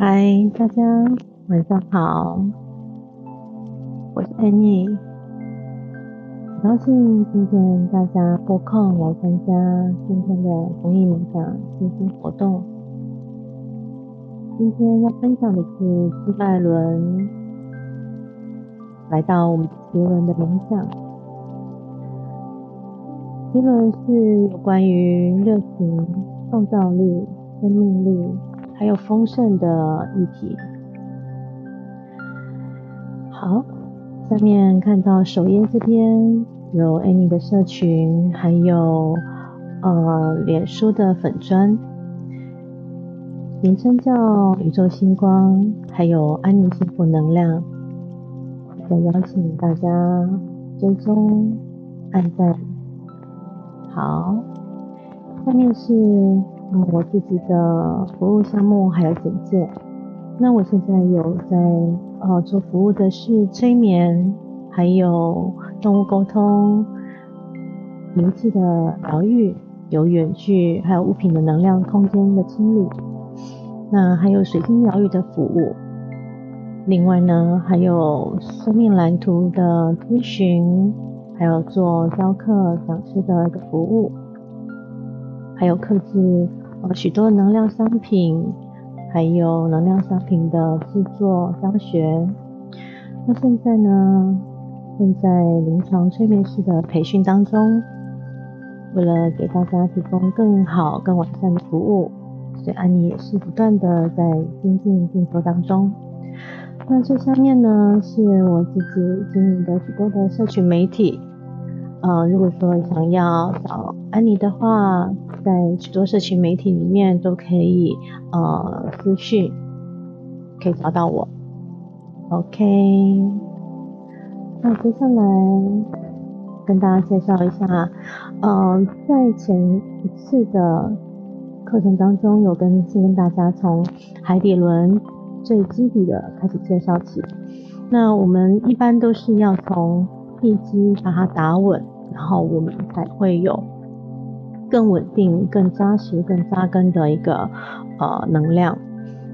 嗨，大家晚上好，我是 Annie，很高兴今天大家拨空来参加今天的公益冥想静心活动。今天要分享的是斯拜伦，来到我们杰伦的冥想。杰伦是有关于热情、创造力、生命力。还有丰盛的议题。好，下面看到首页这边有 Annie 的社群，还有呃脸书的粉砖，名称叫宇宙星光，还有安宁幸福能量。再邀请大家追踪、按赞。好，下面是。嗯，我自己的服务项目还有简介。那我现在有在呃做服务的是催眠，还有动物沟通、灵气的疗愈、有远距，还有物品的能量空间的清理。那还有水晶疗愈的服务。另外呢，还有生命蓝图的咨询，还有做教课讲师的一个服务。还有克制呃许多能量商品，还有能量商品的制作教学。那现在呢，正在临床催眠师的培训当中，为了给大家提供更好、更完善的服务，所以安妮也是不断的在精进进修当中。那这下面呢，是我自己经营的许多的社群媒体。呃，如果说想要找而你的话，在许多社群媒体里面都可以呃私讯，可以找到我。OK，那接下来跟大家介绍一下，呃，在前一次的课程当中，有跟先跟大家从海底轮最基底的开始介绍起。那我们一般都是要从地基把它打稳，然后我们才会有更稳定、更扎实、更扎根的一个呃能量。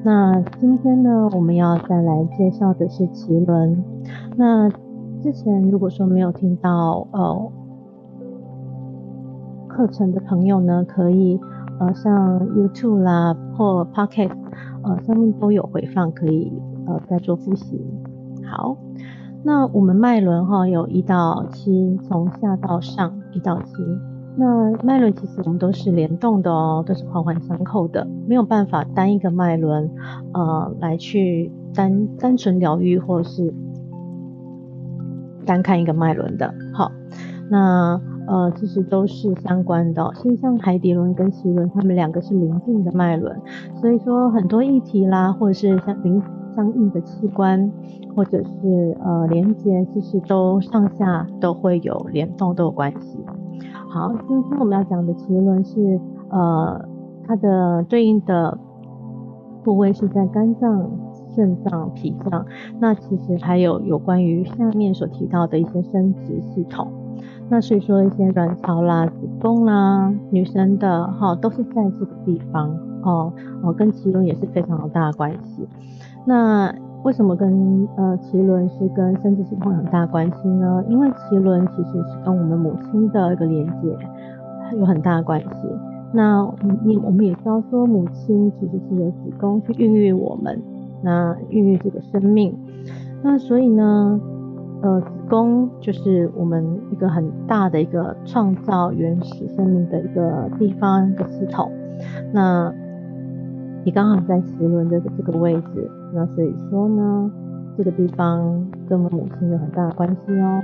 那今天呢，我们要再来介绍的是脐轮。那之前如果说没有听到呃课程的朋友呢，可以呃上 YouTube 啦或 Pocket 呃上面都有回放，可以呃再做复习。好。那我们脉轮哈有一到七，从下到上一到七。那脉轮其实我们都是联动的哦，都是环环相扣的，没有办法单一个脉轮呃来去单单纯疗愈或是单看一个脉轮的。好，那呃其实都是相关的，其实像海底轮跟脐轮，它们两个是邻近的脉轮，所以说很多议题啦，或者是像邻相应的器官。或者是呃连接，其实都上下都会有联动，都有关系。好，今天我们要讲的脐轮是呃它的对应的部位是在肝脏、肾脏、脾脏。那其实还有有关于下面所提到的一些生殖系统。那所以说一些卵巢啦、子宫啦、女生的哈都是在这个地方哦哦，跟脐轮也是非常有大的关系。那为什么跟呃脐轮是跟生殖系统有很大关系呢？因为脐轮其实是跟我们母亲的一个连接有很大的关系。那你我们也知道说母亲其实是由子宫去孕育我们，那孕育这个生命。那所以呢，呃子宫就是我们一个很大的一个创造原始生命的一个地方一个系统。那你刚好在脐轮的这个位置，那所以说呢，这个地方跟我们母亲有很大的关系哦。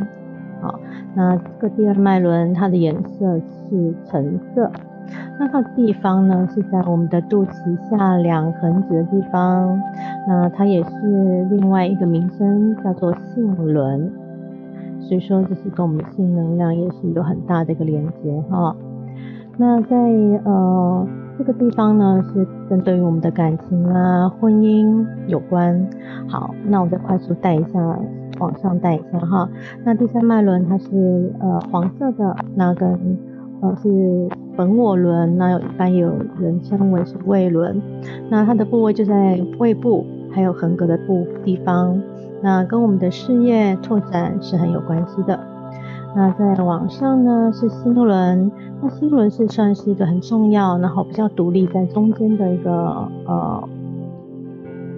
好，那这个第二脉轮它的颜色是橙色，那它的地方呢是在我们的肚脐下两横指的地方，那它也是另外一个名称叫做性轮，所以说这是跟我们的性能量也是有很大的一个连接哈。那在呃。这个地方呢是针对于我们的感情啊、婚姻有关。好，那我再快速带一下，往上带一下哈。那第三脉轮它是呃黄色的，那跟呃是本我轮，那有一般有人称为是胃轮，那它的部位就在胃部，还有横膈的部地方，那跟我们的事业拓展是很有关系的。那在往上呢是心轮，那心轮是算是一个很重要，然后比较独立在中间的一个呃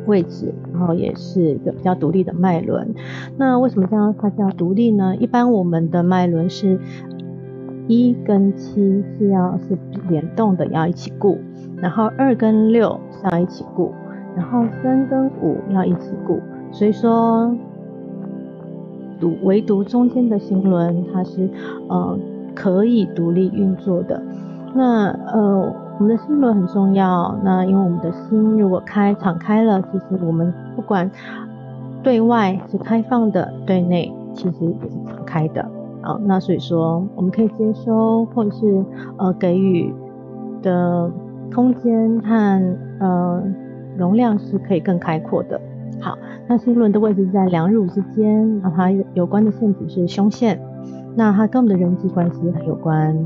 位置，然后也是一个比较独立的脉轮。那为什么叫它叫独立呢？一般我们的脉轮是一跟七是要是联动的，要一起顾，然后二跟六是要一起顾，然后三跟五要一起顾，所以说。独唯独中间的心轮，它是呃可以独立运作的。那呃我们的心轮很重要。那因为我们的心如果开敞开了，其实我们不管对外是开放的，对内其实也是敞开的啊。那所以说我们可以接收或者是呃给予的空间和呃容量是可以更开阔的。好，那心轮的位置在两乳之间，那它有关的线体是胸线，那它跟我们的人际关系很有关。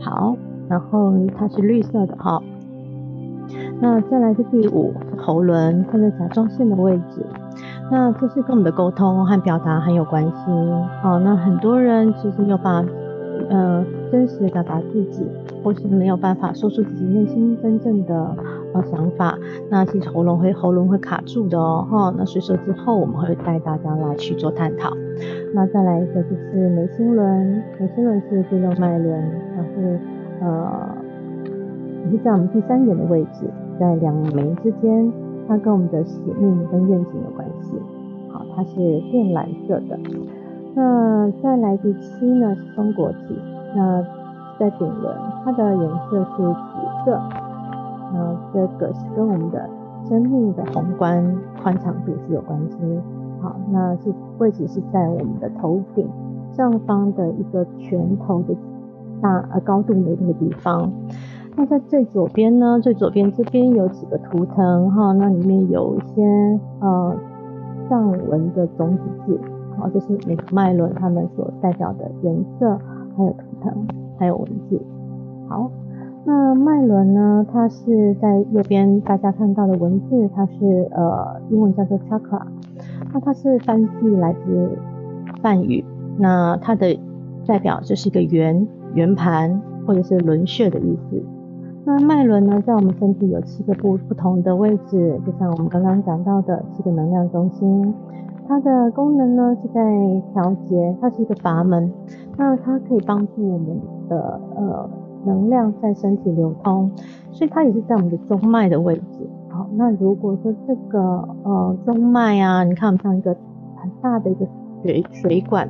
好，然后它是绿色的哈。那再来是第五喉轮，它在甲状腺的位置，那这是跟我们的沟通和表达很有关系。好，那很多人其实有把呃真实的表达自己，或是没有办法说出自己内心真正的呃。想法，那其实喉咙会喉咙会卡住的哦，哈，那所以说之后我们会带大家来去做探讨。那再来一个就是眉心轮，眉心轮是第六脉轮，它是呃，也是在我们第三点的位置，在两眉之间，它跟我们的使命跟愿景有关系。好，它是靛蓝色的。那再来第七呢是松果体，那在顶轮，它的颜色是紫色。那这个是跟我们的生命的宏观宽敞度是有关系。好，那是位置是在我们的头顶上方的一个拳头的大呃高度的那个地方。那在最左边呢，最左边这边有几个图腾哈，那里面有一些呃藏文的种子字，好，这是每个脉轮它们所代表的颜色，还有图腾，还有文字。好。那脉轮呢？它是在右边大家看到的文字，它是呃英文叫做 chakra，那它是翻译来自梵语，那它的代表就是一个圆圆盘或者是轮穴的意思。那脉轮呢，在我们身体有七个不不同的位置，就像我们刚刚讲到的七个能量中心，它的功能呢是在调节，它是一个阀门，那它可以帮助我们的呃。能量在身体流通，所以它也是在我们的中脉的位置。好，那如果说这个呃中脉啊，你看像一个很大的一个水水管，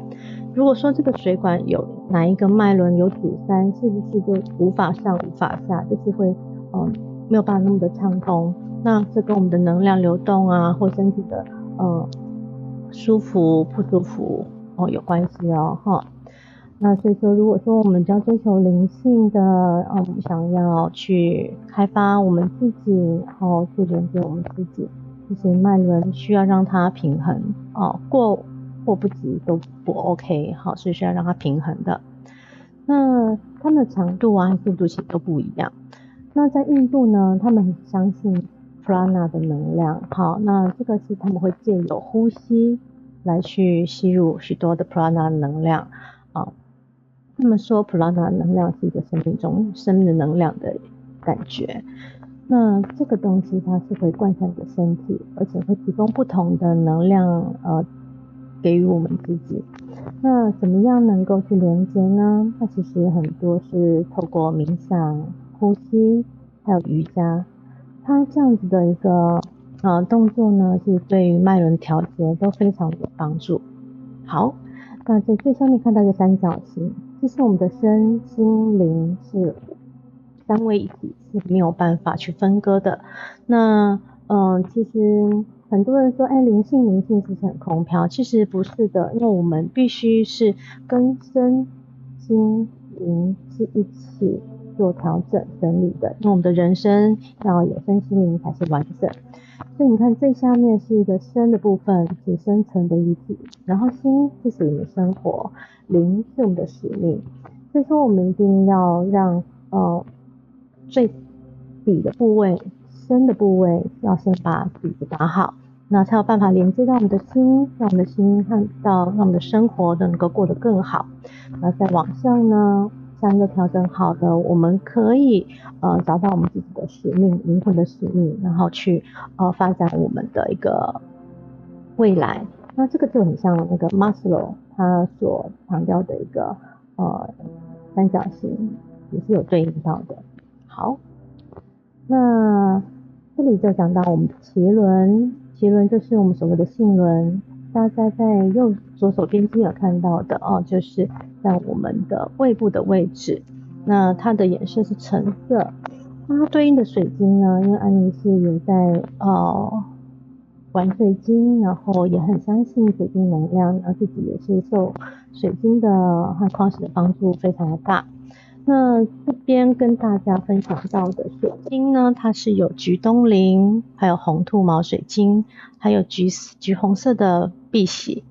如果说这个水管有哪一个脉轮有阻塞，是不是就无法上无法下，就是会嗯没有办法那么的畅通？那这跟我们的能量流动啊，或身体的呃舒服不舒服哦有关系哦，哈。那所以说，如果说我们要追求灵性的，嗯，想要去开发我们自己，然后去连接我们自己，其实脉轮需要让它平衡，哦，过或不及都不 OK，好，所以需要让它平衡的。那它们的强度啊、速度其实都不一样。那在印度呢，他们很相信 prana 的能量，好，那这个是他们会借由呼吸来去吸入许多的 prana 能量，啊。他们说普拉纳能量是一个生命中生命的能量的感觉，那这个东西它是会贯穿着身体，而且会提供不同的能量呃给予我们自己。那怎么样能够去连接呢？那其实很多是透过冥想、呼吸，还有瑜伽，它这样子的一个呃动作呢，是对于脉轮调节都非常有帮助。好，那在最上面看到一个三角形。其实我们的身心灵是三位一体，是没有办法去分割的。那嗯，其实很多人说，哎，灵性灵性是不是很空飘？其实不是的，因为我们必须是跟身心灵是一起做调整整理的。因为我们的人生要有身心灵才是完整。所以你看最下面是一个身的部分，是深层的一体，然后心是属于生活。灵是我们的使命，所以说我们一定要让呃最底的部位、深的部位要先把底子打好，那才有办法连接到我们的心，让我们的心看到，让我们的生活都能够过得更好。那再往上呢？三个调整好的，我们可以呃找到我们自己的使命，灵魂的使命，然后去呃发展我们的一个未来。那这个就很像那个 Maslow 他所强调的一个呃三角形，也是有对应到的。好，那这里就讲到我们的脐轮，脐轮就是我们所谓的性轮。大家在右左手边边有看到的哦，就是在我们的胃部的位置。那它的颜色是橙色。它对应的水晶呢，因为安妮是有在呃玩水晶，然后也很相信水晶能量，然后自己也是受水晶的和矿石的帮助非常的大。那这边跟大家分享到的水晶呢，它是有橘东林，还有红兔毛水晶，还有橘橘红色的碧玺，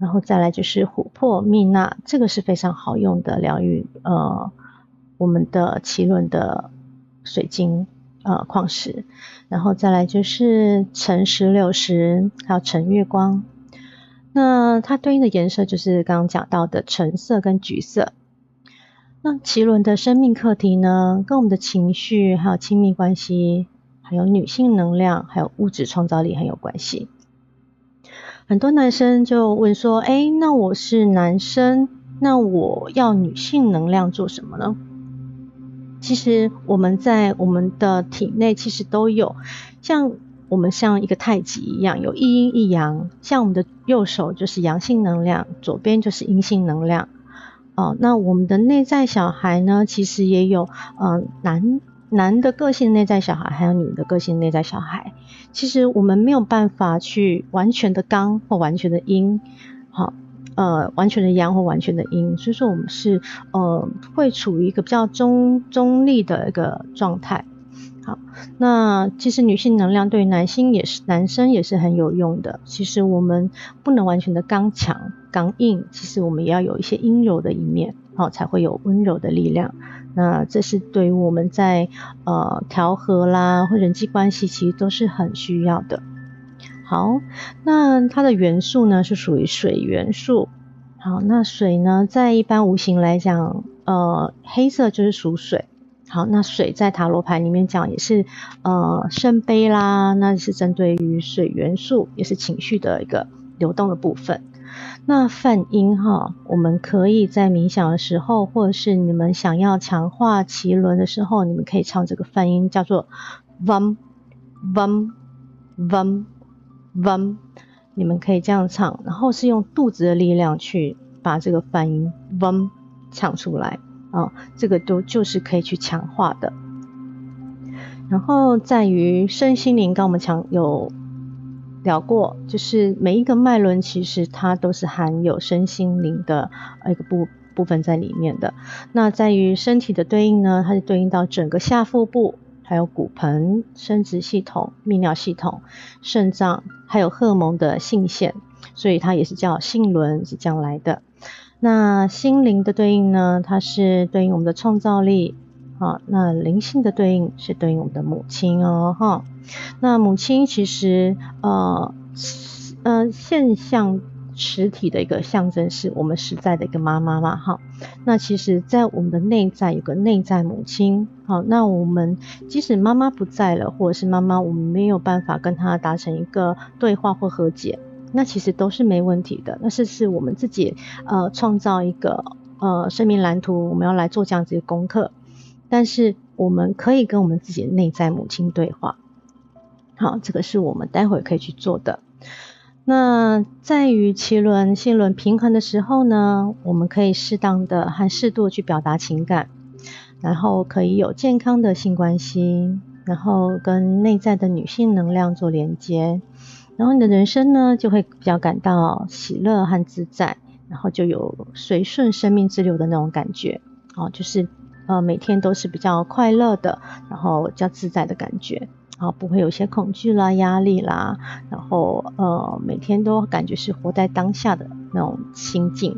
然后再来就是琥珀蜜蜡，这个是非常好用的疗愈呃我们的脐轮的水晶呃矿石，然后再来就是橙石榴石，还有橙月光，那它对应的颜色就是刚刚讲到的橙色跟橘色。那奇轮的生命课题呢，跟我们的情绪、还有亲密关系、还有女性能量、还有物质创造力很有关系。很多男生就问说：“哎，那我是男生，那我要女性能量做什么呢？”其实我们在我们的体内其实都有，像我们像一个太极一样，有一阴一阳。像我们的右手就是阳性能量，左边就是阴性能量。哦，那我们的内在小孩呢？其实也有，嗯，男男的个性内在小孩，还有女的个性内在小孩。其实我们没有办法去完全的刚或完全的阴，好，呃，完全的阳或完全的阴。所以说我们是，呃，会处于一个比较中中立的一个状态。好，那其实女性能量对男性也是，男生也是很有用的。其实我们不能完全的刚强、刚硬，其实我们也要有一些阴柔的一面，好才会有温柔的力量。那这是对于我们在呃调和啦或人际关系，其实都是很需要的。好，那它的元素呢是属于水元素。好，那水呢在一般无形来讲，呃，黑色就是属水。好，那水在塔罗牌里面讲也是，呃，圣杯啦，那是针对于水元素，也是情绪的一个流动的部分。那泛音哈，我们可以在冥想的时候，或者是你们想要强化脐轮的时候，你们可以唱这个泛音，叫做 vam vam vam vam，你们可以这样唱，然后是用肚子的力量去把这个泛音 vam 唱出来。啊，这个都就是可以去强化的。然后在于身心灵，刚我们强有聊过，就是每一个脉轮其实它都是含有身心灵的一个部部分在里面的。那在于身体的对应呢，它是对应到整个下腹部，还有骨盆、生殖系统、泌尿系统、肾脏，还有荷尔蒙的性腺，所以它也是叫性轮，是这样来的。那心灵的对应呢？它是对应我们的创造力，啊，那灵性的对应是对应我们的母亲哦，哈。那母亲其实呃呃现象实体的一个象征是我们实在的一个妈妈嘛，哈。那其实，在我们的内在有个内在母亲，好，那我们即使妈妈不在了，或者是妈妈我们没有办法跟她达成一个对话或和解。那其实都是没问题的，那是是我们自己呃创造一个呃生命蓝图，我们要来做这样子的功课。但是我们可以跟我们自己的内在母亲对话，好，这个是我们待会可以去做的。那在于脐轮、心轮平衡的时候呢，我们可以适当的和适度去表达情感，然后可以有健康的性关系，然后跟内在的女性能量做连接。然后你的人生呢，就会比较感到喜乐和自在，然后就有随顺生命之流的那种感觉，哦，就是呃每天都是比较快乐的，然后比较自在的感觉，然后不会有些恐惧啦、压力啦，然后呃每天都感觉是活在当下的那种心境。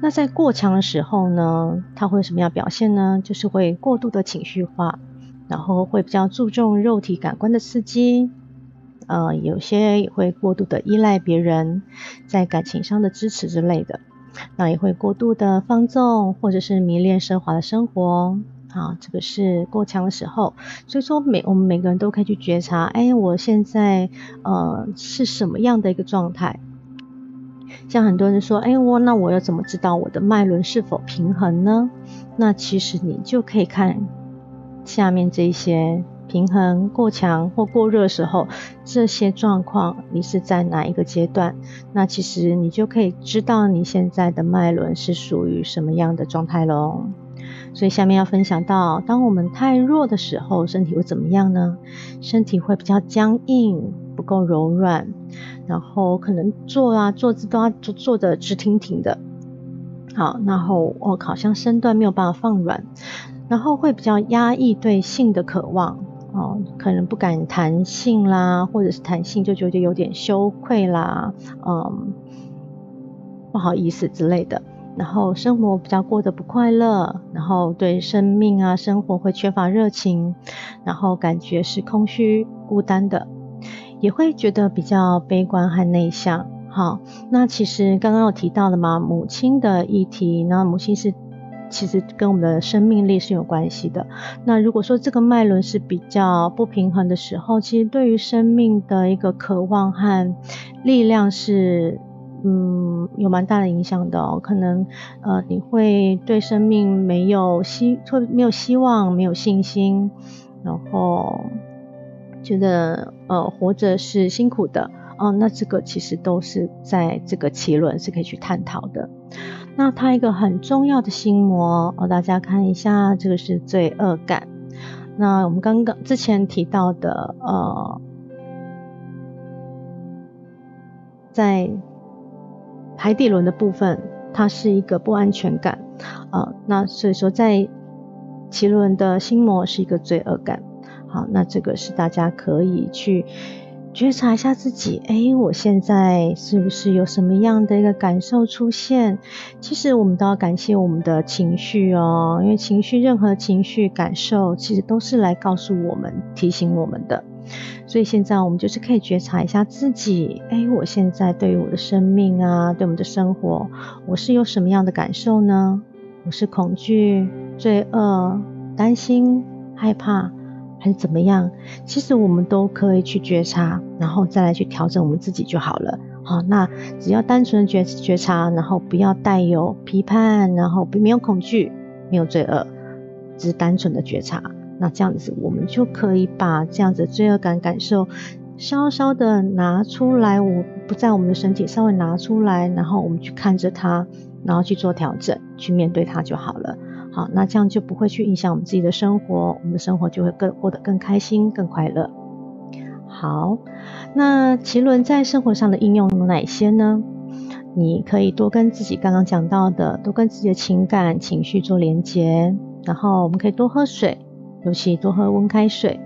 那在过强的时候呢，他会什么样表现呢？就是会过度的情绪化，然后会比较注重肉体感官的刺激，呃，有些也会过度的依赖别人，在感情上的支持之类的，那也会过度的放纵，或者是迷恋奢华的生活。啊，这个是过强的时候，所以说每我们每个人都可以去觉察，哎，我现在呃是什么样的一个状态？像很多人说，哎，我那我要怎么知道我的脉轮是否平衡呢？那其实你就可以看下面这些平衡过强或过热时候这些状况，你是在哪一个阶段？那其实你就可以知道你现在的脉轮是属于什么样的状态喽。所以下面要分享到，当我们太弱的时候，身体会怎么样呢？身体会比较僵硬，不够柔软，然后可能坐啊坐姿都要坐坐的直挺挺的，好，然后哦好像身段没有办法放软，然后会比较压抑对性的渴望，哦，可能不敢谈性啦，或者是谈性就觉得有点羞愧啦，嗯，不好意思之类的。然后生活比较过得不快乐，然后对生命啊生活会缺乏热情，然后感觉是空虚孤单的，也会觉得比较悲观和内向。好，那其实刚刚有提到了嘛，母亲的议题，那母亲是其实跟我们的生命力是有关系的。那如果说这个脉轮是比较不平衡的时候，其实对于生命的一个渴望和力量是。嗯，有蛮大的影响的。可能呃，你会对生命没有希，会没有希望，没有信心，然后觉得呃，活着是辛苦的哦。那这个其实都是在这个奇轮是可以去探讨的。那它一个很重要的心魔哦，大家看一下，这个是罪恶感。那我们刚刚之前提到的呃，在海底轮的部分，它是一个不安全感，啊，那所以说在脐轮的心魔是一个罪恶感，好，那这个是大家可以去觉察一下自己，哎，我现在是不是有什么样的一个感受出现？其实我们都要感谢我们的情绪哦，因为情绪，任何情绪感受，其实都是来告诉我们、提醒我们的。所以现在我们就是可以觉察一下自己，哎，我现在对于我的生命啊，对我们的生活，我是有什么样的感受呢？我是恐惧、罪恶、担心、害怕，还是怎么样？其实我们都可以去觉察，然后再来去调整我们自己就好了。好，那只要单纯的觉觉察，然后不要带有批判，然后没有恐惧，没有罪恶，只是单纯的觉察。那这样子，我们就可以把这样子罪恶感感受稍稍的拿出来，我不在我们的身体稍微拿出来，然后我们去看着它，然后去做调整，去面对它就好了。好，那这样就不会去影响我们自己的生活，我们的生活就会更过得更开心、更快乐。好，那奇轮在生活上的应用有哪些呢？你可以多跟自己刚刚讲到的，多跟自己的情感情绪做连接，然后我们可以多喝水。尤其多喝温开水，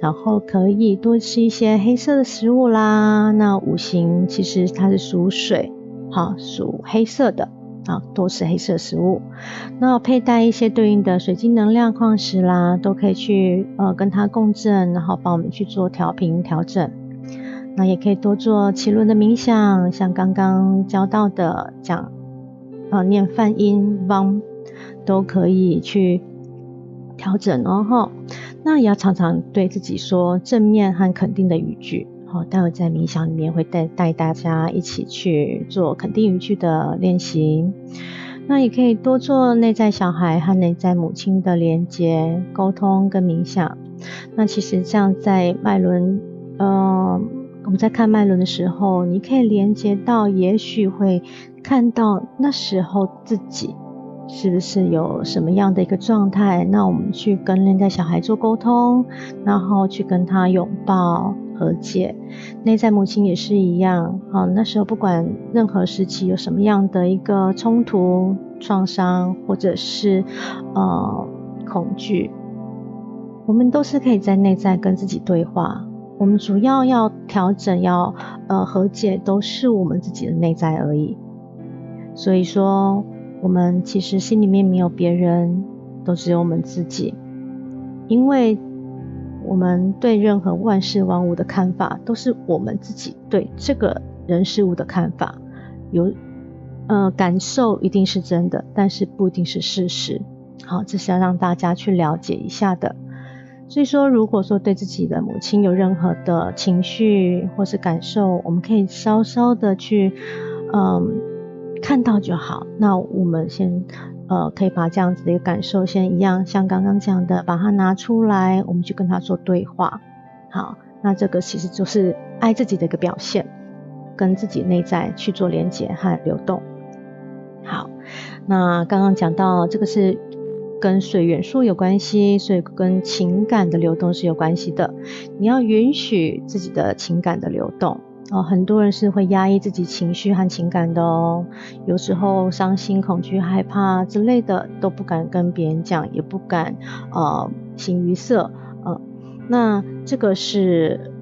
然后可以多吃一些黑色的食物啦。那五行其实它是属水，好属黑色的啊，多吃黑色食物。那佩戴一些对应的水晶能量矿石啦，都可以去呃跟它共振，然后帮我们去做调频调整。那也可以多做奇轮的冥想，像刚刚教到的讲呃念梵音汪，都可以去。调整哦哈，那也要常常对自己说正面和肯定的语句。好，待会在冥想里面会带带大家一起去做肯定语句的练习。那也可以多做内在小孩和内在母亲的连接、沟通跟冥想。那其实这样在脉轮，呃，我们在看脉轮的时候，你可以连接到，也许会看到那时候自己。是不是有什么样的一个状态？那我们去跟内在小孩做沟通，然后去跟他拥抱和解。内在母亲也是一样，好，那时候不管任何时期有什么样的一个冲突、创伤，或者是呃恐惧，我们都是可以在内在跟自己对话。我们主要要调整、要呃和解，都是我们自己的内在而已。所以说。我们其实心里面没有别人，都只有我们自己，因为我们对任何万事万物的看法，都是我们自己对这个人事物的看法，有呃感受一定是真的，但是不一定是事实。好，这是要让大家去了解一下的。所以说，如果说对自己的母亲有任何的情绪或是感受，我们可以稍稍的去嗯看到就好。那我们先呃可以把这样子的一个感受先一样，像刚刚讲的，把它拿出来，我们去跟他做对话。好，那这个其实就是爱自己的一个表现，跟自己内在去做连接和流动。好，那刚刚讲到这个是。跟水元素有关系，所以跟情感的流动是有关系的。你要允许自己的情感的流动哦。很多人是会压抑自己情绪和情感的哦。有时候伤心、恐惧、害怕之类的都不敢跟别人讲，也不敢呃形于色。呃，那这个是。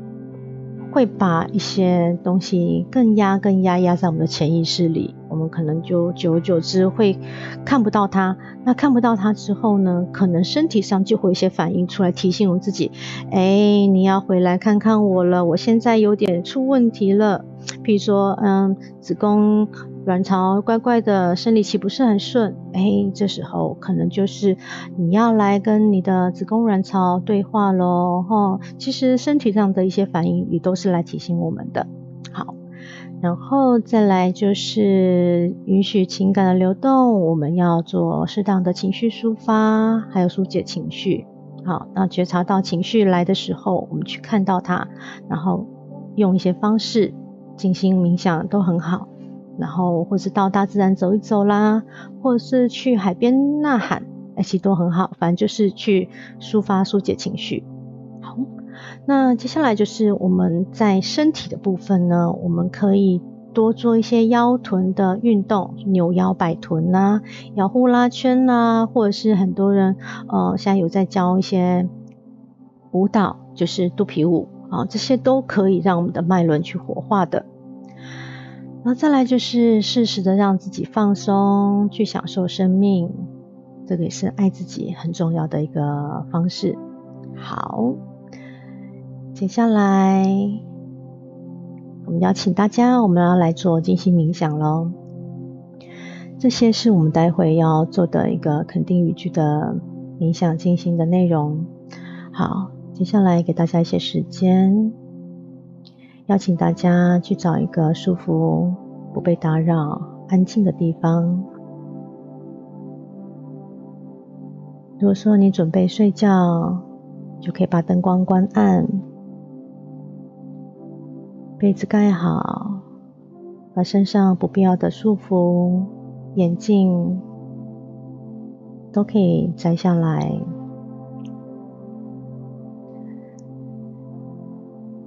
会把一些东西更压、更压压在我们的潜意识里，我们可能就久而久之会看不到它。那看不到它之后呢，可能身体上就会有一些反应出来，提醒我自己：哎，你要回来看看我了，我现在有点出问题了。譬如说，嗯，子宫。卵巢怪怪的，生理期不是很顺，哎，这时候可能就是你要来跟你的子宫卵巢对话喽，哈。其实身体上的一些反应也都是来提醒我们的。好，然后再来就是允许情感的流动，我们要做适当的情绪抒发，还有疏解情绪。好，那觉察到情绪来的时候，我们去看到它，然后用一些方式进行冥想都很好。然后，或是到大自然走一走啦，或是去海边呐喊，其实都很好。反正就是去抒发、疏解情绪。那接下来就是我们在身体的部分呢，我们可以多做一些腰臀的运动，扭腰摆臀呐，摇呼啦圈呐，或者是很多人呃现在有在教一些舞蹈，就是肚皮舞啊，这些都可以让我们的脉轮去活化的。然后再来就是适时的让自己放松，去享受生命，这个也是爱自己很重要的一个方式。好，接下来我们邀请大家，我们要来做静心冥想喽。这些是我们待会要做的一个肯定语句的冥想静心的内容。好，接下来给大家一些时间。邀请大家去找一个舒服、不被打扰、安静的地方。如果说你准备睡觉，就可以把灯光关暗，被子盖好，把身上不必要的束缚、眼镜都可以摘下来。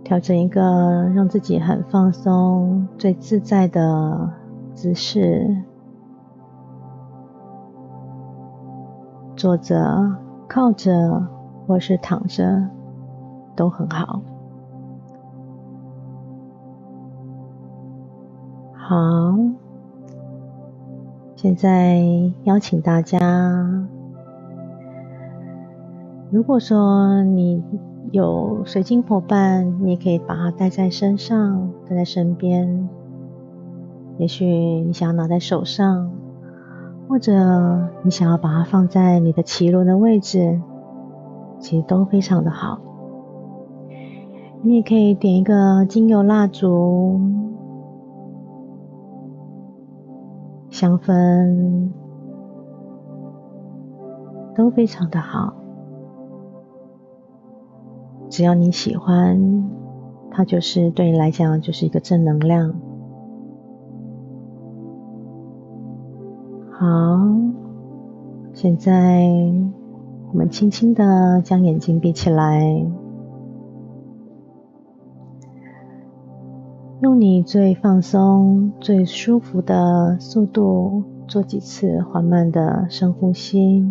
调整一个让自己很放松、最自在的姿势，坐着、靠着或是躺着都很好。好，现在邀请大家，如果说你。有水晶伙伴，你也可以把它带在身上，带在身边。也许你想要拿在手上，或者你想要把它放在你的脐轮的位置，其实都非常的好。你也可以点一个精油蜡烛、香氛，都非常的好。只要你喜欢，它就是对你来讲就是一个正能量。好，现在我们轻轻的将眼睛闭起来，用你最放松、最舒服的速度做几次缓慢的深呼吸。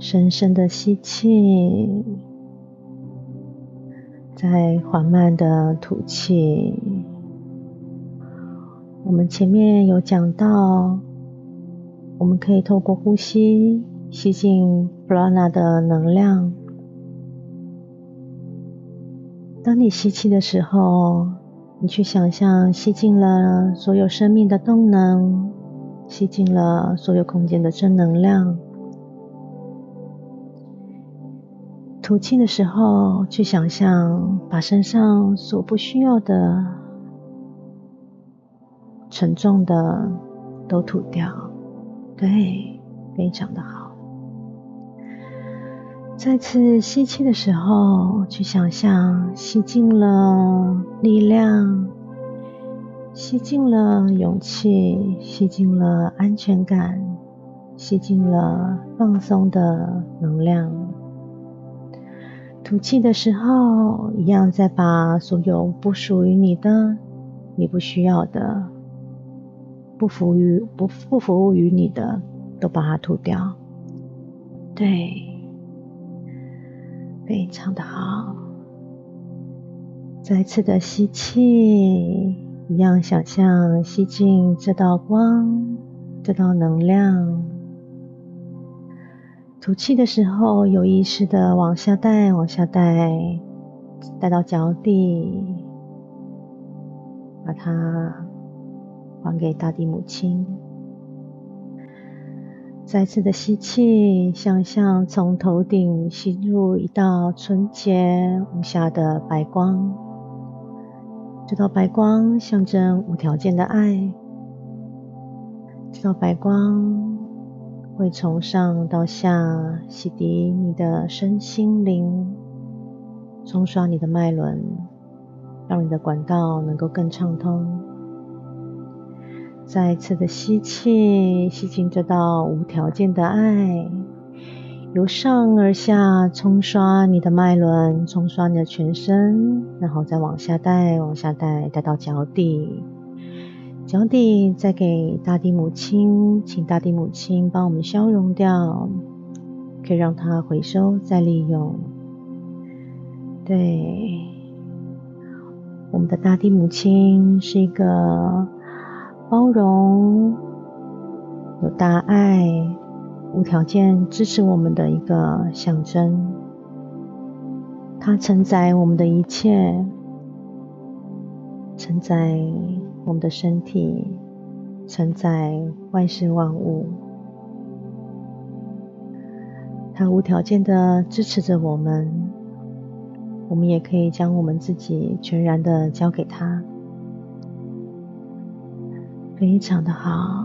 深深的吸气，再缓慢的吐气。我们前面有讲到，我们可以透过呼吸吸进 prana 的能量。当你吸气的时候，你去想象吸进了所有生命的动能，吸进了所有空间的正能量。吐气的时候，去想象把身上所不需要的、沉重的都吐掉。对，非常的好。再次吸气的时候，去想象吸进了力量，吸进了勇气，吸进了安全感，吸进了放松的能量。吐气的时候，一样再把所有不属于你的、你不需要的、不服于不不服务于你的，都把它吐掉。对。非常的好，再次的吸气，一样想象吸进这道光，这道能量。吐气的时候，有意识的往下带，往下带，带到脚底，把它还给大地母亲。再次的吸气，想象从头顶吸入一道纯洁无瑕的白光。这道白光象征无条件的爱。这道白光会从上到下洗涤你的身心灵，冲刷你的脉轮，让你的管道能够更畅通。再一次的吸气，吸进这道无条件的爱，由上而下冲刷你的脉轮，冲刷你的全身，然后再往下带，往下带，带到脚底，脚底再给大地母亲，请大地母亲帮我们消融掉，可以让它回收再利用。对，我们的大地母亲是一个。包容、有大爱、无条件支持我们的一个象征，它承载我们的一切，承载我们的身体，承载万事万物。它无条件的支持着我们，我们也可以将我们自己全然的交给他。非常的好，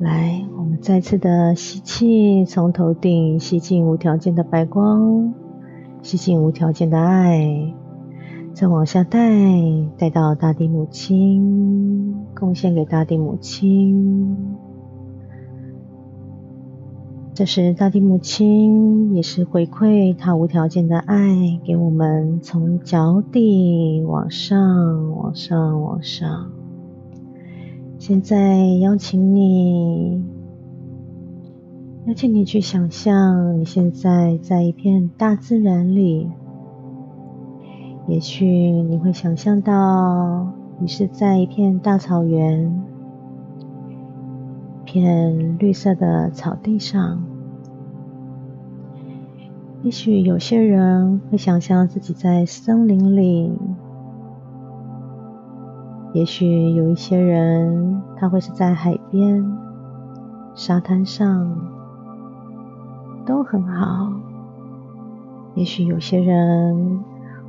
来，我们再次的吸气，从头顶吸进无条件的白光，吸进无条件的爱，再往下带，带到大地母亲，贡献给大地母亲。这是大地母亲，也是回馈她无条件的爱给我们，从脚底往上，往上，往上。现在邀请你，邀请你去想象，你现在在一片大自然里。也许你会想象到，你是在一片大草原，一片绿色的草地上。也许有些人会想象自己在森林里。也许有一些人，他会是在海边、沙滩上，都很好。也许有些人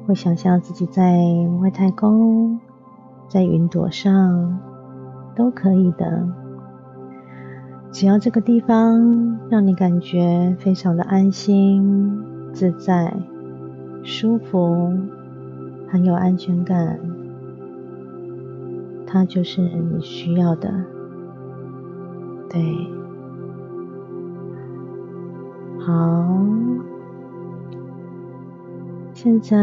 会想象自己在外太空，在云朵上，都可以的。只要这个地方让你感觉非常的安心、自在、舒服，很有安全感。它就是你需要的，对，好，现在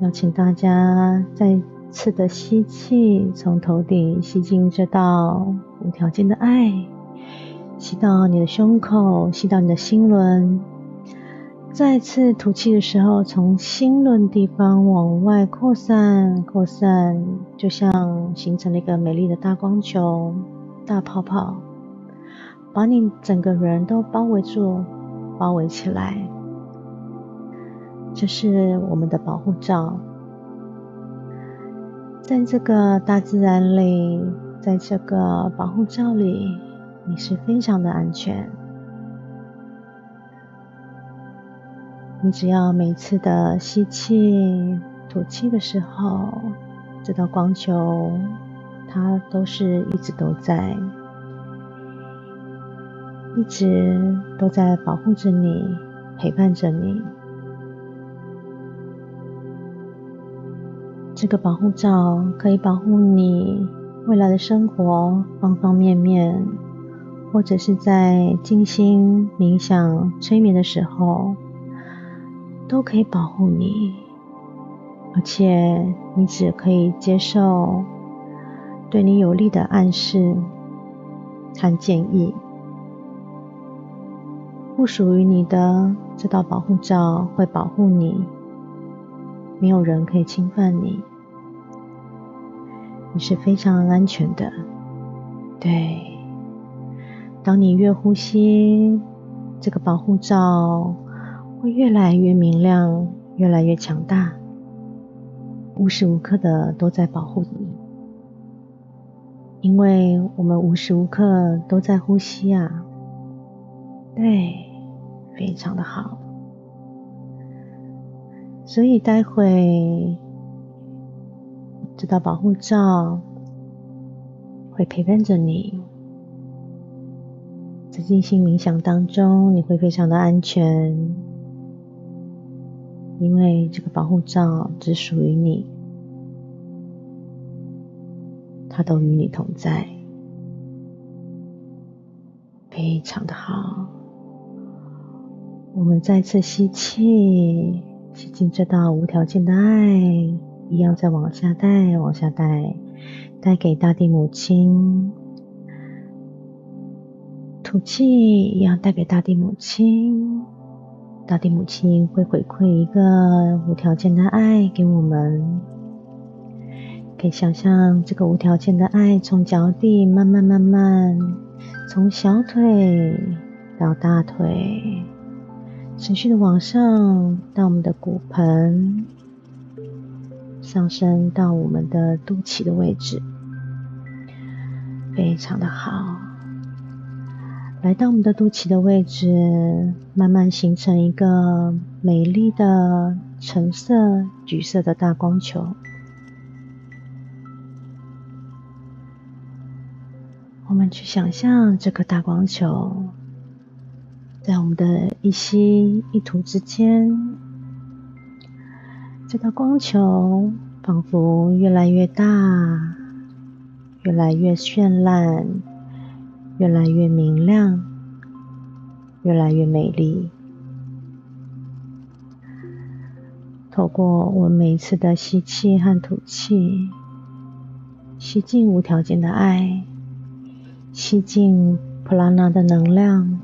要请大家再次的吸气，从头顶吸进这道无条件的爱，吸到你的胸口，吸到你的心轮，再次吐气的时候，从心轮地方往外扩散，扩散，就像形成了一个美丽的大光球、大泡泡，把你整个人都包围住、包围起来。这是我们的保护罩，在这个大自然里，在这个保护罩里，你是非常的安全。你只要每次的吸气、吐气的时候，这道光球它都是一直都在，一直都在保护着你，陪伴着你。这个保护罩可以保护你未来的生活方方面面，或者是在静心、冥想、催眠的时候。都可以保护你，而且你只可以接受对你有利的暗示和建议。不属于你的这道保护罩会保护你，没有人可以侵犯你，你是非常安全的。对，当你越呼吸，这个保护罩。会越来越明亮，越来越强大，无时无刻的都在保护你，因为我们无时无刻都在呼吸啊。对，非常的好。所以待会这道保护罩会陪伴着你，在静心冥想当中，你会非常的安全。因为这个保护罩只属于你，它都与你同在，非常的好。我们再次吸气，吸进这道无条件的爱，一样再往下带，往下带，带给大地母亲。吐气，一样带给大地母亲。大地母亲会回馈一个无条件的爱给我们，可以想象这个无条件的爱从脚底慢慢慢慢，从小腿到大腿，持续的往上到我们的骨盆，上升到我们的肚脐的位置，非常的好。来到我们的肚脐的位置，慢慢形成一个美丽的橙色、橘色的大光球。我们去想象这个大光球，在我们的一吸一吐之间，这个光球仿佛越来越大，越来越绚烂。越来越明亮，越来越美丽。透过我每一次的吸气和吐气，吸进无条件的爱，吸进普拉纳的能量，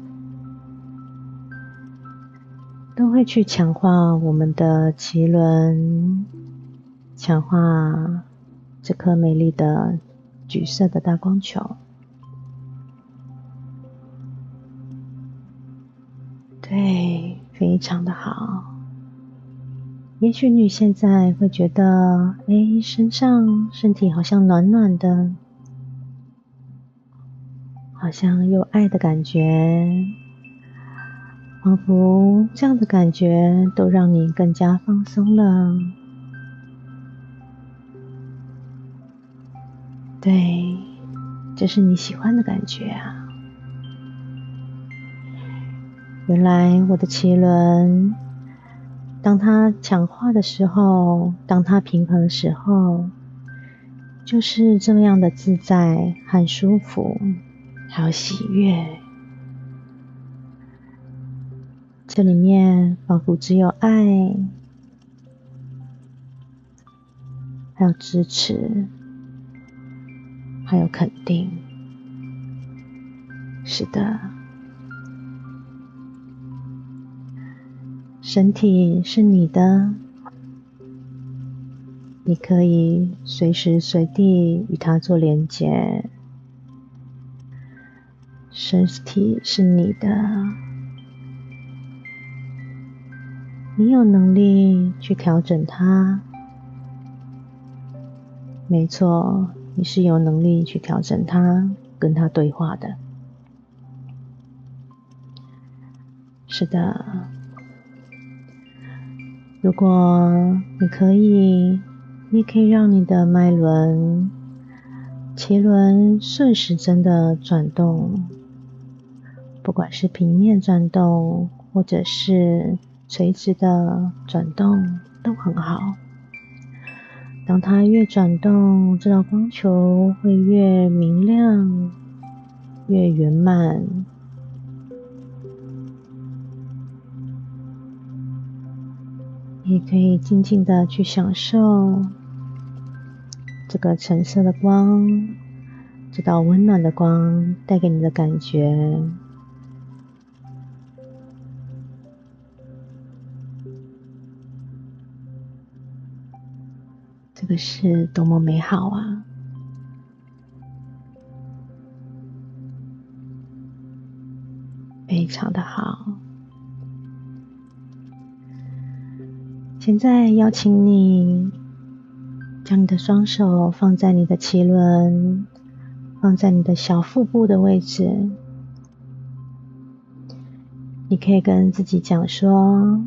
都会去强化我们的脐轮，强化这颗美丽的橘色的大光球。对，非常的好。也许你现在会觉得，哎，身上身体好像暖暖的，好像有爱的感觉，仿佛这样的感觉都让你更加放松了。对，这是你喜欢的感觉啊。原来我的脐轮，当它强化的时候，当它平衡的时候，就是这么样的自在和舒服，还有喜悦。这里面仿佛只有爱，还有支持，还有肯定。是的。身体是你的，你可以随时随地与它做连接。身体是你的，你有能力去调整它。没错，你是有能力去调整它，跟它对话的。是的，如果你可以，你可以让你的脉轮、脐轮顺时针的转动，不管是平面转动，或者是垂直的转动，都很好。当它越转动，这道光球会越明亮、越圆满。你可以静静的去享受这个橙色的光，这道温暖的光带给你的感觉。这个是多么美好啊！非常的好。现在邀请你将你的双手放在你的脐轮，放在你的小腹部的位置。你可以跟自己讲说：“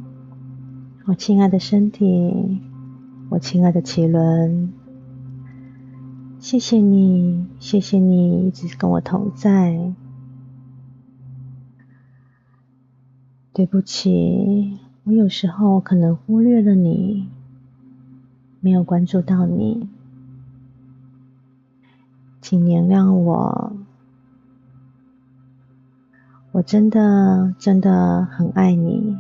我亲爱的身体。”我亲爱的奇伦，谢谢你，谢谢你一直跟我同在。对不起，我有时候可能忽略了你，没有关注到你，请原谅我。我真的真的很爱你。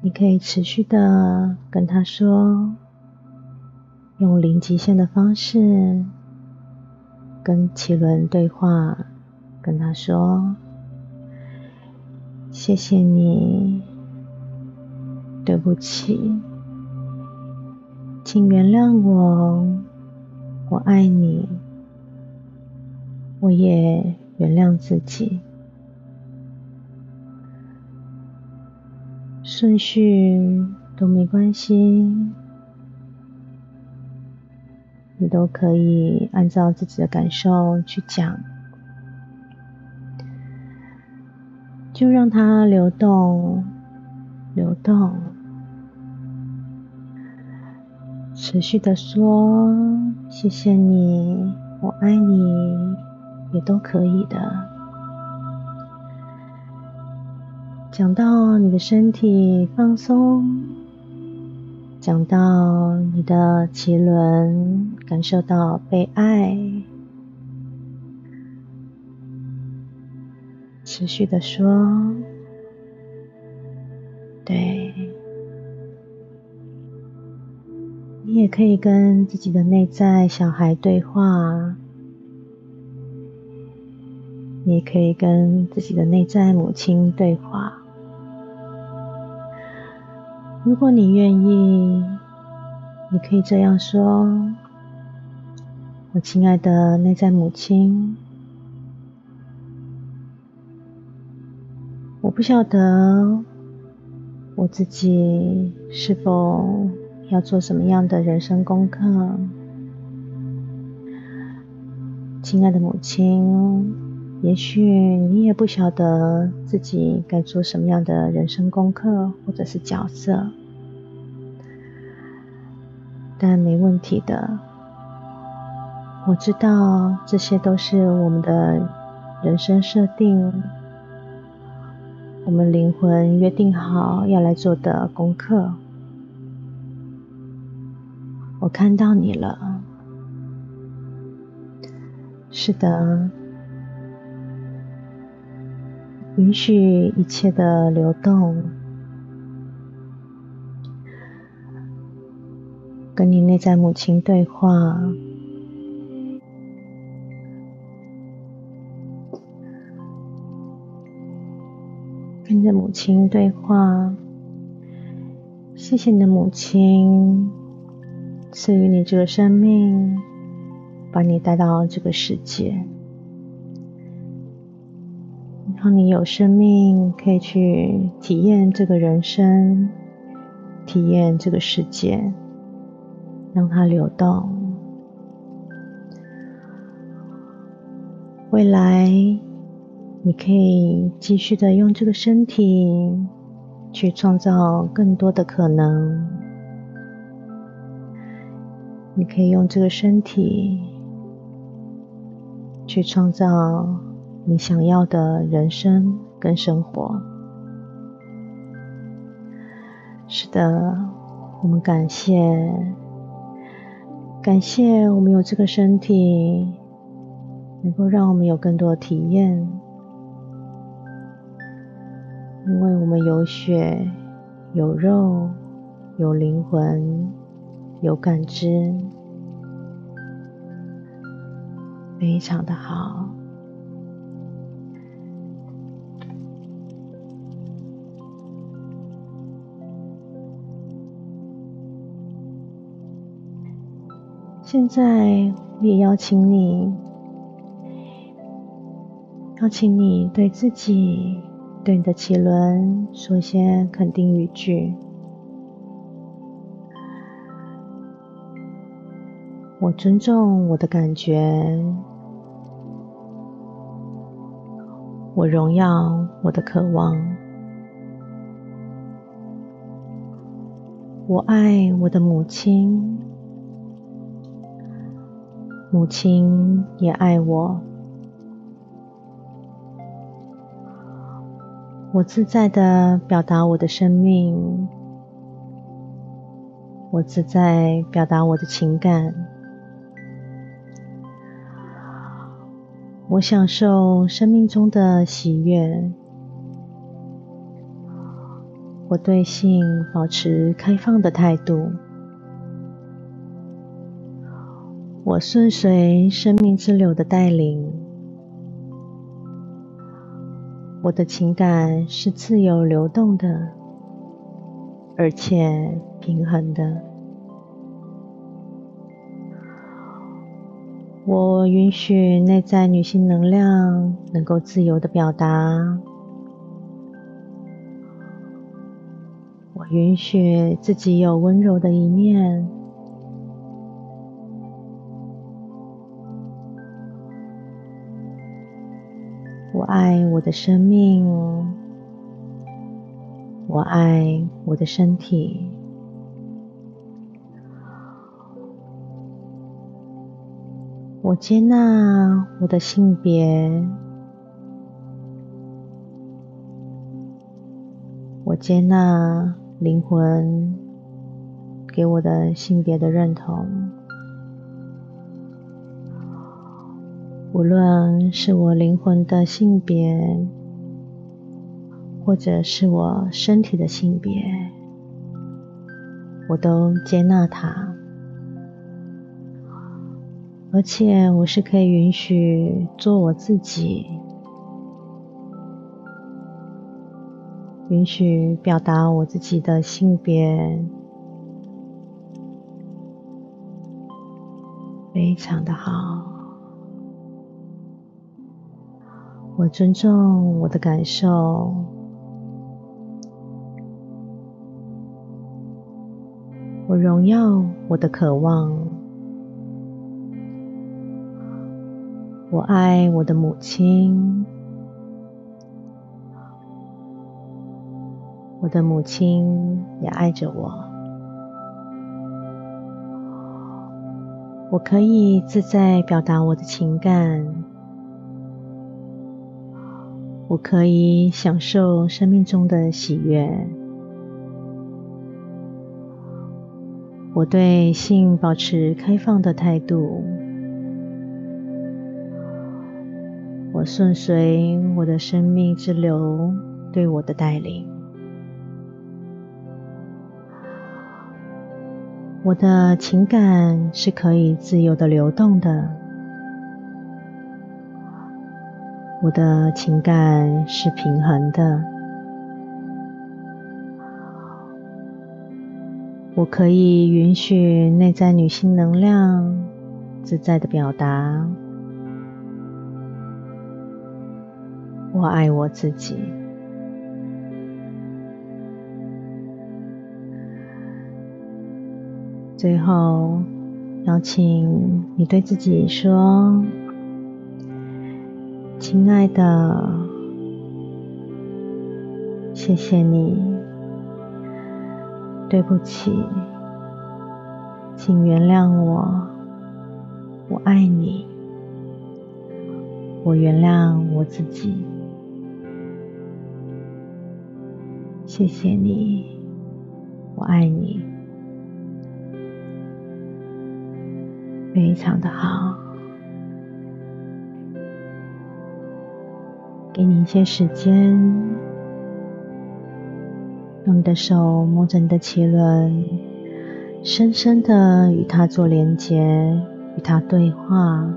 你可以持续的跟他说，用零极限的方式跟奇伦对话，跟他说：“谢谢你，对不起，请原谅我，我爱你，我也原谅自己。”顺序都没关系，你都可以按照自己的感受去讲，就让它流动，流动，持续的说谢谢你，我爱你，也都可以的。讲到你的身体放松，讲到你的脐轮感受到被爱，持续的说，对，你也可以跟自己的内在小孩对话，你也可以跟自己的内在母亲对话。如果你愿意，你可以这样说：“我亲爱的内在母亲，我不晓得我自己是否要做什么样的人生功课。亲爱的母亲，也许你也不晓得自己该做什么样的人生功课，或者是角色。”但没问题的，我知道这些都是我们的人生设定，我们灵魂约定好要来做的功课。我看到你了，是的，允许一切的流动。跟你内在母亲对话，跟着母亲对话，谢谢你的母亲赐予你这个生命，把你带到这个世界，让你有生命可以去体验这个人生，体验这个世界，让它流动。未来，你可以继续的用这个身体去创造更多的可能。你可以用这个身体去创造你想要的人生跟生活。是的，我们感谢，感谢我们有这个身体。能够让我们有更多的体验，因为我们有血、有肉、有灵魂、有感知，非常的好。现在，我也邀请你。邀请你对自己、对你的脐轮说一些肯定语句。我尊重我的感觉，我荣耀我的渴望，我爱我的母亲，母亲也爱我。我自在的表达我的生命，我自在表达我的情感，我享受生命中的喜悦，我对性保持开放的态度，我顺随生命之流的带领。我的情感是自由流动的，而且平衡的。我允许内在女性能量能够自由的表达。我允许自己有温柔的一面。我爱我的生命，我爱我的身体，我接纳我的性别，我接纳灵魂给我的性别的认同。无论是我灵魂的性别，或者是我身体的性别，我都接纳它，而且我是可以允许做我自己，允许表达我自己的性别，非常的好。我尊重我的感受，我荣耀我的渴望，我爱我的母亲，我的母亲也爱着我，我可以自在表达我的情感。我可以享受生命中的喜悦。我对性保持开放的态度。我顺随我的生命之流对我的带领。我的情感是可以自由的流动的。我的情感是平衡的。我可以允许内在女性能量自在的表达。我爱我自己。最后邀请你对自己说。亲爱的，谢谢你，对不起，请原谅我，我爱你，我原谅我自己。”谢谢你，我爱你，非常的好。给你一些时间，用你的手摸着你的脐轮，深深的与它做连接，与它对话，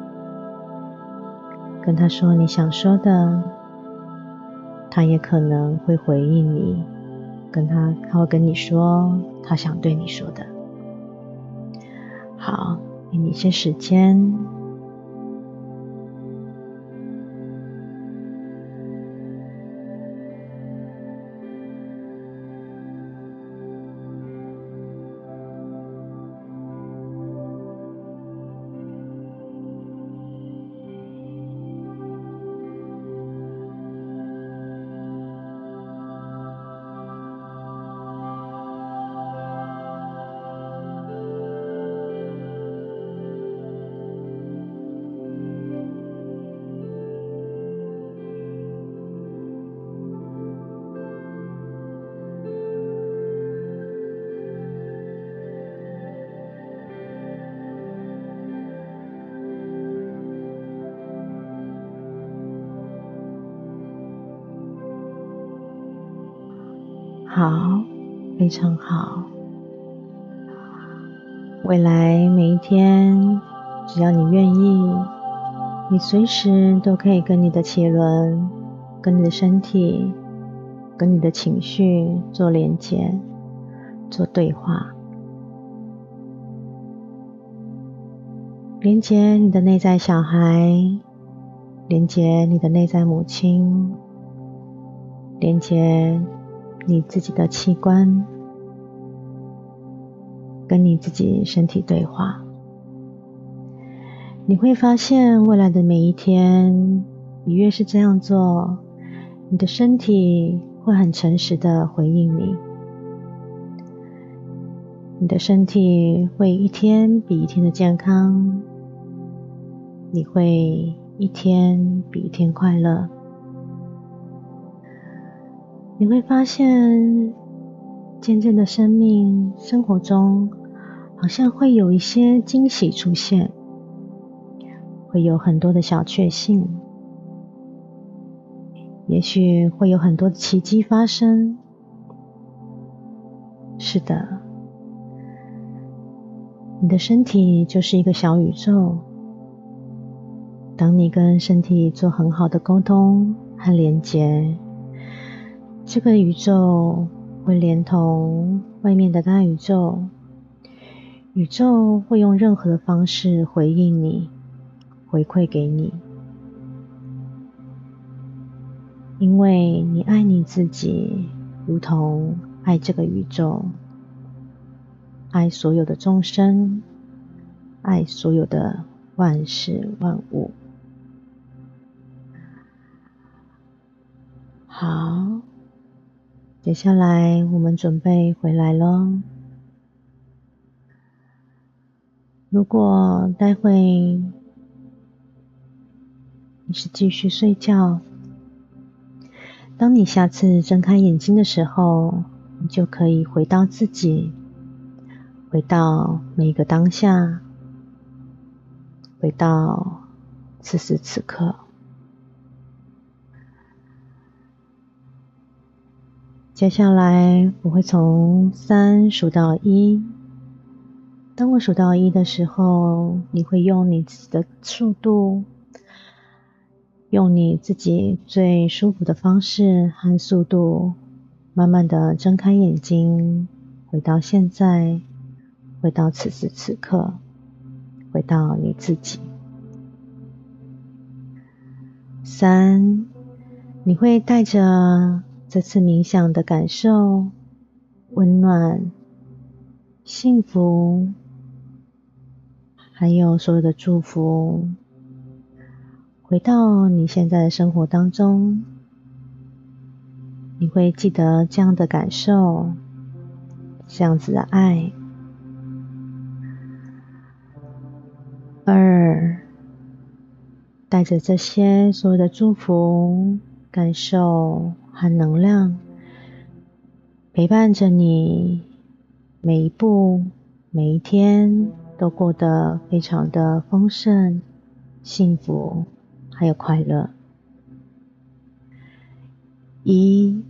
跟他说你想说的，他也可能会回应你。跟他，他会跟你说他想对你说的。好，给你一些时间。好，非常好。未来每一天，只要你愿意，你随时都可以跟你的脐轮、跟你的身体、跟你的情绪做连接、做对话，连接你的内在小孩，连接你的内在母亲，连接。你自己的器官，跟你自己身体对话，你会发现未来的每一天，你越是这样做，你的身体会很诚实的回应你，你的身体会一天比一天的健康，你会一天比一天快乐。你会发现，渐渐的生命生活中，好像会有一些惊喜出现，会有很多的小确幸，也许会有很多的奇迹发生。是的，你的身体就是一个小宇宙。当你跟身体做很好的沟通和连接。这个宇宙会连同外面的大宇宙，宇宙会用任何的方式回应你，回馈给你，因为你爱你自己，如同爱这个宇宙，爱所有的众生，爱所有的万事万物。好。接下来我们准备回来喽。如果待会你是继续睡觉，当你下次睁开眼睛的时候，你就可以回到自己，回到每个当下，回到此时此刻。接下来我会从三数到一。当我数到一的时候，你会用你自己的速度，用你自己最舒服的方式和速度，慢慢的睁开眼睛，回到现在，回到此时此刻，回到你自己。三，你会带着这次冥想的感受，温暖、幸福，还有所有的祝福，回到你现在的生活当中。你会记得这样的感受，这样子的爱。二，带着这些所有的祝福、感受和能量，陪伴着你每一步、每一天都过得非常的丰盛、幸福，还有快乐。一，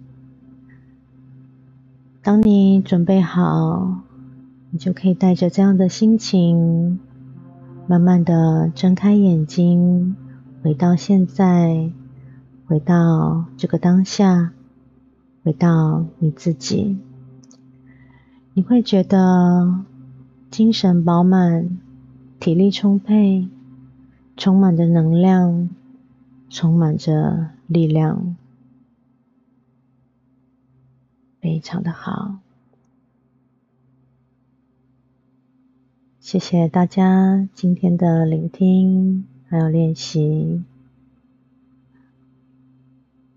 当你准备好，你就可以带着这样的心情，慢慢的睁开眼睛，回到现在，回到这个当下，回到你自己。你会觉得精神饱满，体力充沛，充满着能量，充满着力量。非常的好，谢谢大家今天的聆听还有练习，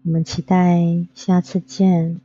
我们期待下次见。